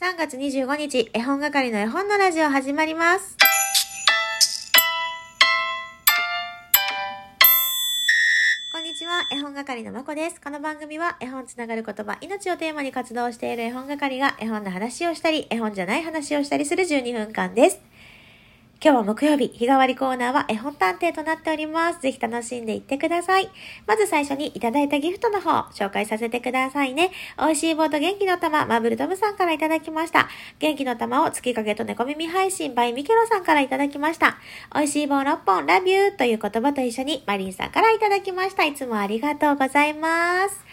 3月25日、絵本係の絵本のラジオ始まります。こんにちは、絵本係のまこです。この番組は絵本つながる言葉、命をテーマに活動している絵本係が絵本の話をしたり、絵本じゃない話をしたりする12分間です。今日は木曜日、日替わりコーナーは絵本探偵となっております。ぜひ楽しんでいってください。まず最初にいただいたギフトの方、紹介させてくださいね。美味しい棒と元気の玉、マブルトムさんからいただきました。元気の玉を月影と猫耳配信 by ミケロさんからいただきました。美味しい棒6本、ラビューという言葉と一緒にマリンさんからいただきました。いつもありがとうございます。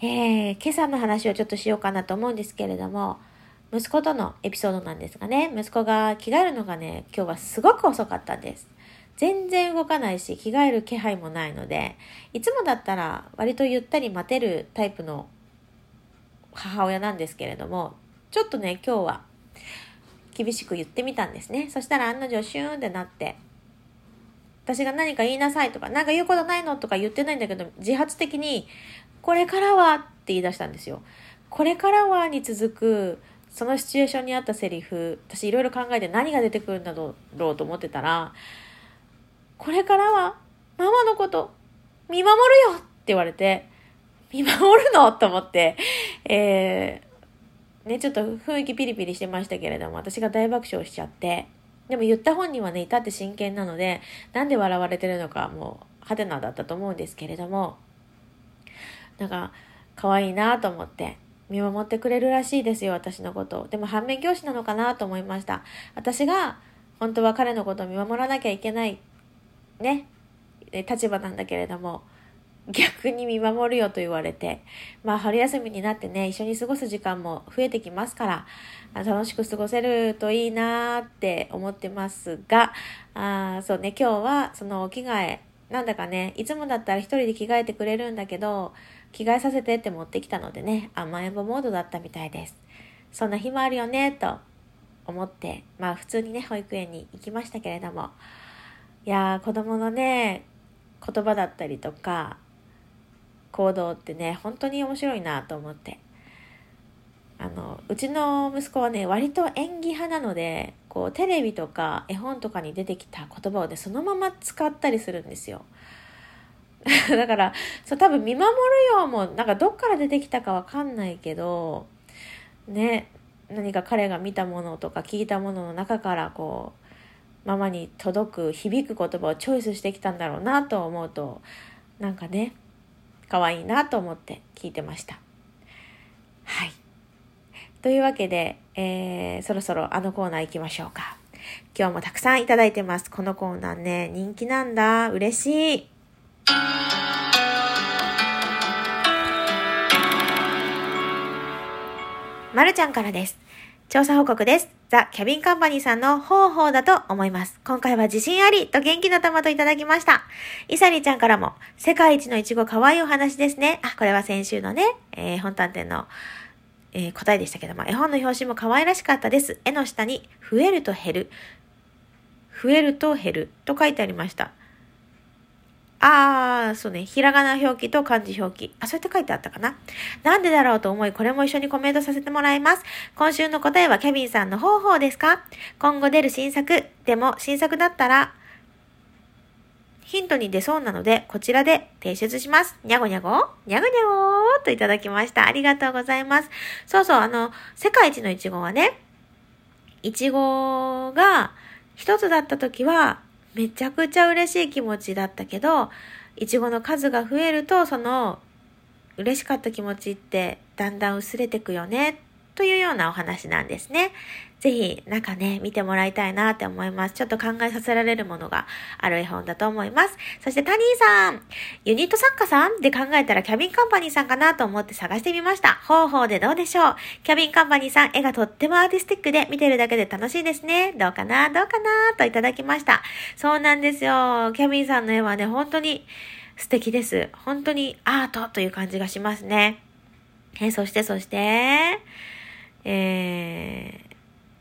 えー、今朝の話をちょっとしようかなと思うんですけれども、息子とのエピソードなんですがね、息子が着替えるのがね、今日はすごく遅かったんです。全然動かないし、着替える気配もないので、いつもだったら割とゆったり待てるタイプの母親なんですけれども、ちょっとね、今日は厳しく言ってみたんですね。そしたら案の定シューンってなって、私が何か言いなさいとか、なんか言うことないのとか言ってないんだけど、自発的に、これからはって言い出したんですよ。これからはに続く、そのシチュエーションに合ったセリフ、私いろいろ考えて何が出てくるんだろうと思ってたら、これからはママのこと見守るよって言われて、見守るの？と思って、えー、ね、ちょっと雰囲気ピリピリしてましたけれども、私が大爆笑しちゃって、でも言った本人はね、至って真剣なので、なんで笑われてるのかもう、ハテナだったと思うんですけれども、なんか、可愛いなと思って、見守ってくれるらしいですよ、私のこと。でも反面教師なのかなと思いました。私が本当は彼のことを見守らなきゃいけない、ね、立場なんだけれども、逆に見守るよと言われて、まあ春休みになってね、一緒に過ごす時間も増えてきますから、楽しく過ごせるといいなーって思ってますが、あそうね、今日はそのお着替え、なんだかね、いつもだったら一人で着替えてくれるんだけど、着替えさせてって持ってきたのでね、甘えん坊モードだったみたいです。そんな日もあるよね、と思って、まあ普通にね、保育園に行きましたけれども、いやー、子供のね、言葉だったりとか、行動ってね、本当に面白いなと思って。あの、うちの息子はね、割と演技派なので、こう、テレビとか絵本とかに出てきた言葉をね、そのまま使ったりするんですよ。だから、そう、多分見守るようも、なんかどっから出てきたかわかんないけど、ね、何か彼が見たものとか聞いたものの中からこう、ママに届く、響く言葉をチョイスしてきたんだろうなと思うと、なんかね、可愛いなと思って聞いてました。はい。というわけで、えー、そろそろあのコーナー行きましょうか。今日もたくさんいただいてます。このコーナーね、人気なんだ。嬉しい。まるちゃんからです。調査報告です。ザ・キャビンカンパニーさんの方法だと思います。今回は自信ありと元気の玉といただきました。イサリちゃんからも、世界一のイチゴ可愛いお話ですね。あ、これは先週のね、えー、本探偵の、えー、答えでしたけども、絵本の表紙も可愛らしかったです。絵の下に、増えると減る。増えると減ると書いてありました。あー、そうね。ひらがな表記と漢字表記。あ、そうやって書いてあったかな。なんでだろうと思い、これも一緒にコメントさせてもらいます。今週の答えはケビンさんの方法ですか？今後出る新作。でも、新作だったら、ヒントに出そうなので、こちらで提出します。にゃごにゃご？にゃごにゃご？ーといただきました。ありがとうございます。そうそう、あの、世界一のいちごはね、いちごが一つだった時は、めちゃくちゃ嬉しい気持ちだったけど、いちごの数が増えると、その嬉しかった気持ちってだんだん薄れてくよね、というようなお話なんですね。ぜひ、なんかね、見てもらいたいなって思います。ちょっと考えさせられるものがある絵本だと思います。そして、タニーさん、ユニット作家さんで考えたらキャビンカンパニーさんかなと思って探してみました。方法でどうでしょうキャビンカンパニーさん、絵がとってもアーティスティックで見てるだけで楽しいですね。どうかなどうかなといただきました。そうなんですよ。キャビンさんの絵はね、本当に素敵です。本当にアートという感じがしますね。えそして、そして、えー、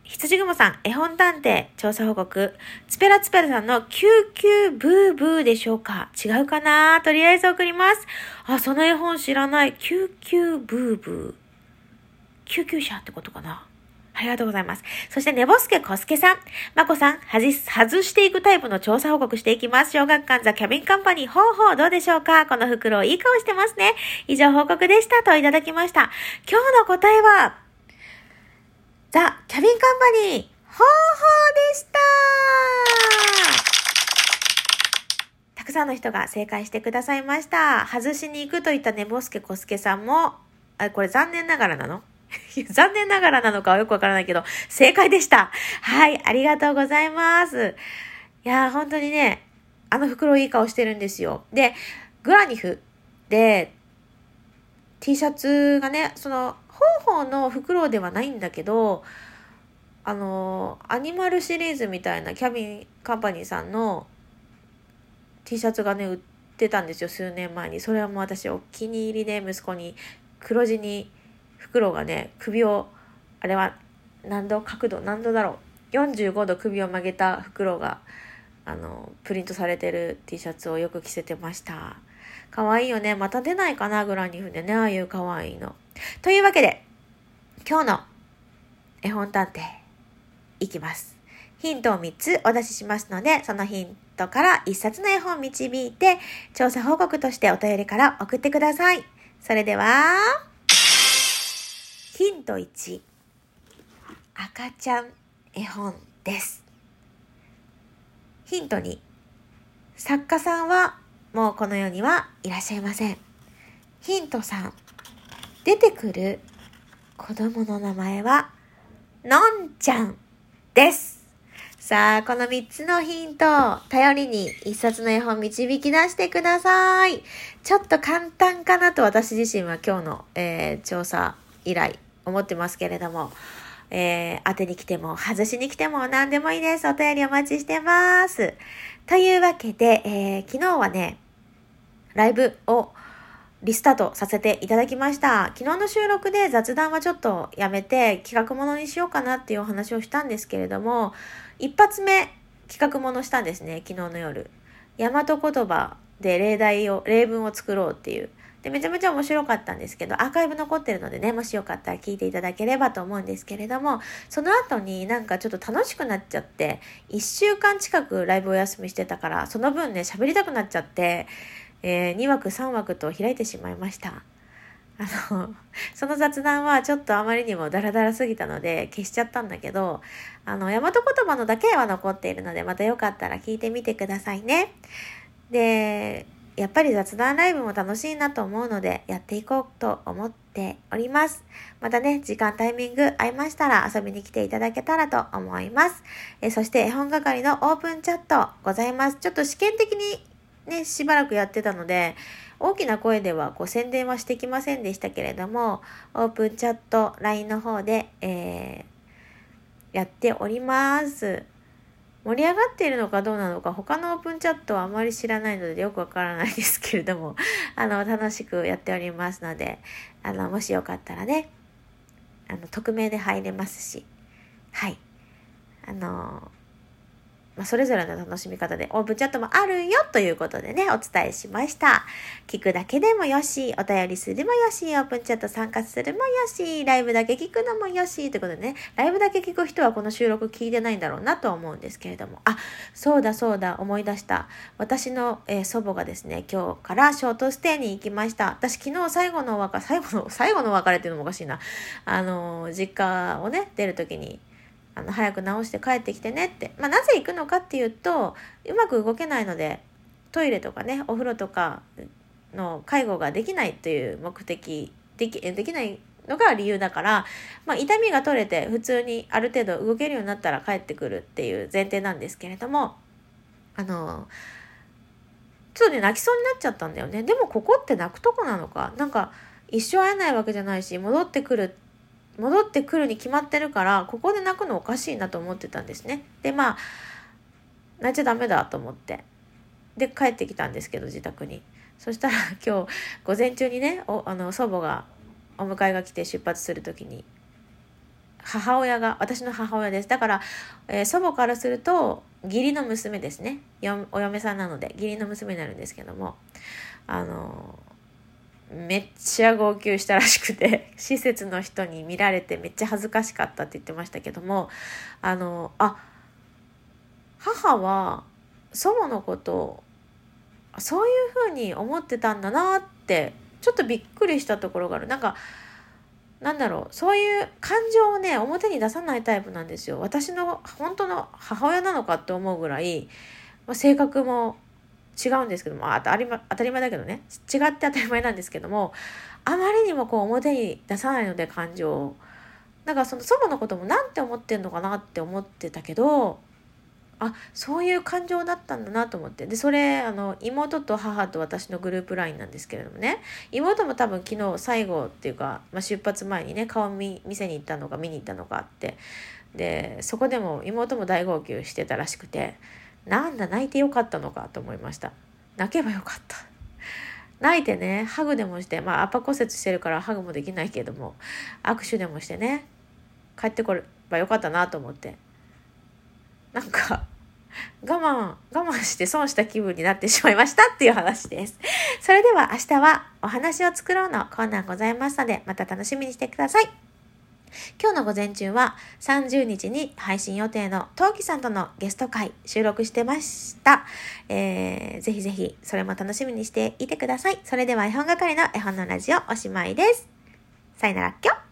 羊雲さん、絵本探偵、調査報告。ツペラツペラさんのキューキューブーブーでしょうか？違うかな？とりあえず送ります。あ、その絵本知らない。キューキューブーブー。救急車ってことかな？ありがとうございます。そして、寝ぼすけこすけさん。まこさん、外す、外していくタイプの調査報告していきます。小学館ザキャビンカンパニー、ほうほう、どうでしょうか？この袋、いい顔してますね。以上報告でした。といただきました。今日の答えは、ザ・キャビンカンパニー、ほうほうでしたたくさんの人が正解してくださいました。外しに行くといった寝ぼすけこすけさんも、あ、これ残念ながらなの？残念ながらなのかはよくわからないけど、正解でした。はい、ありがとうございます。いやー、本当にね、あの袋いい顔してるんですよ。で、グラニフで、T シャツがね、その、方法の袋ではないんだけど、あの、アニマルシリーズみたいなキャビンカンパニーさんの T シャツがね、売ってたんですよ、数年前に。それはもう私お気に入りで息子に黒地に袋がね、首を、あれは何度？角度？何度だろう？45度首を曲げた袋が、あの、プリントされてる T シャツをよく着せてました。可愛いよね。また出ないかな、グラニフでね、ああいう可愛いの。というわけで、今日の絵本探偵、いきます。ヒントを3つお出ししますので、そのヒントから1冊の絵本を導いて、調査報告としてお便りから送ってください。それでは、ヒント1赤ちゃん絵本ですヒント2作家さんはもうこの世にはいらっしゃいませんヒント3出てくる子供の名前はのんちゃんですさあ、この3つのヒントを頼りに1冊の絵本導き出してください。ちょっと簡単かなと私自身は今日の、えー、調査以来思ってますけれども、えー、当てに来ても、外しに来ても何でもいいです。お便りお待ちしてます。というわけで、えー、昨日はね、ライブをリスタートさせていただきました。昨日の収録で雑談はちょっとやめて企画ものにしようかなっていうお話をしたんですけれども、一発目企画ものしたんですね、昨日の夜。大和言葉で例題を、例文を作ろうっていう。で、めちゃめちゃ面白かったんですけど、アーカイブ残ってるのでね、もしよかったら聞いていただければと思うんですけれども、その後になんかちょっと楽しくなっちゃって、1週間近くライブお休みしてたから、その分ね、喋りたくなっちゃって、えー、2枠3枠と開いてしまいました。あの、その雑談はちょっとあまりにもダラダラすぎたので消しちゃったんだけど、あの、大和言葉のだけは残っているので、またよかったら聞いてみてくださいね。で、やっぱり雑談ライブも楽しいなと思うのでやっていこうと思っております。またね、時間タイミング合いましたら遊びに来ていただけたらと思います。えそして絵本係のオープンチャットございます。ちょっと試験的にね、しばらくやってたので、大きな声ではこう宣伝はしてきませんでしたけれども、オープンチャット LINE の方で、えー、やっております。盛り上がっているのかどうなのか他のオープンチャットはあまり知らないのでよくわからないですけれども あの楽しくやっておりますのであのもしよかったらねあの匿名で入れますしはい。あのまあ、それぞれの楽しみ方でオープンチャットもあるよということでね、お伝えしました。聞くだけでもよし、お便りするもよし、オープンチャット参加するもよし、ライブだけ聞くのもよし、ということでね、ライブだけ聞く人はこの収録聞いてないんだろうなと思うんですけれども、あ、そうだそうだ、思い出した。私の、えー、祖母がですね、今日からショートステイに行きました。私昨日最後のお別れ、最後の、最後の別れっていうのもおかしいな。あのー、実家をね、出るときに、あの早く直して帰ってきてねって、まあ、なぜ行くのかっていうとうまく動けないのでトイレとかねお風呂とかの介護ができないという目的できできないのが理由だから、まあ、痛みが取れて普通にある程度動けるようになったら帰ってくるっていう前提なんですけれどもあのちょっとね泣きそうになっちゃったんだよね。でもここって泣くとこなのか。なんか一生会えないわけじゃないし戻ってくる戻ってくるに決まってるからここで泣くのおかしいなと思ってたんですね。でまあ泣いちゃダメだと思って。で帰ってきたんですけど自宅に。そしたら 今日午前中にねおあの祖母がお迎えが来て出発する時に母親が私の母親です。だから、えー、祖母からすると義理の娘ですね。お嫁さんなので義理の娘になるんですけどもあのめっちゃ号泣したらしくて 施設の人に見られてめっちゃ恥ずかしかったって言ってましたけどもあのあ母は祖母のことそういうふうに思ってたんだなってちょっとびっくりしたところがある。なんかなんだろうそういう感情をね表に出さないタイプなんですよ。私の本当の母親なのかって思うぐらい、まあ、性格も違うんですけどもあ当たり前当たり前だけどね。違って当たり前なんですけどもあまりにもこう表に出さないので感情を。だからその祖母のことも何て思ってんのかなって思ってたけどあそういう感情だったんだなと思って。でそれあの妹と母と私のグループ LINE なんですけれどもね。妹も多分昨日最後っていうか、まあ、出発前にね顔見店に行ったのか見に行ったのかって。でそこでも妹も大号泣してたらしくて。なんだ泣いてよかったのかと思いました泣けばよかった泣いてねハグでもしてまあアパ骨折してるからハグもできないけども握手でもしてね帰ってこればよかったなと思ってなんか我慢、我慢して損した気分になってしまいましたっていう話です。それでは明日はお話を作ろうのコーナーございますので、また楽しみにしてください。今日の午前中は30日に配信予定のトウキさんとのゲスト会収録してました。えー、ぜひぜひそれも楽しみにしていてください。それでは絵本係の絵本のラジオおしまいです。さよならっきょ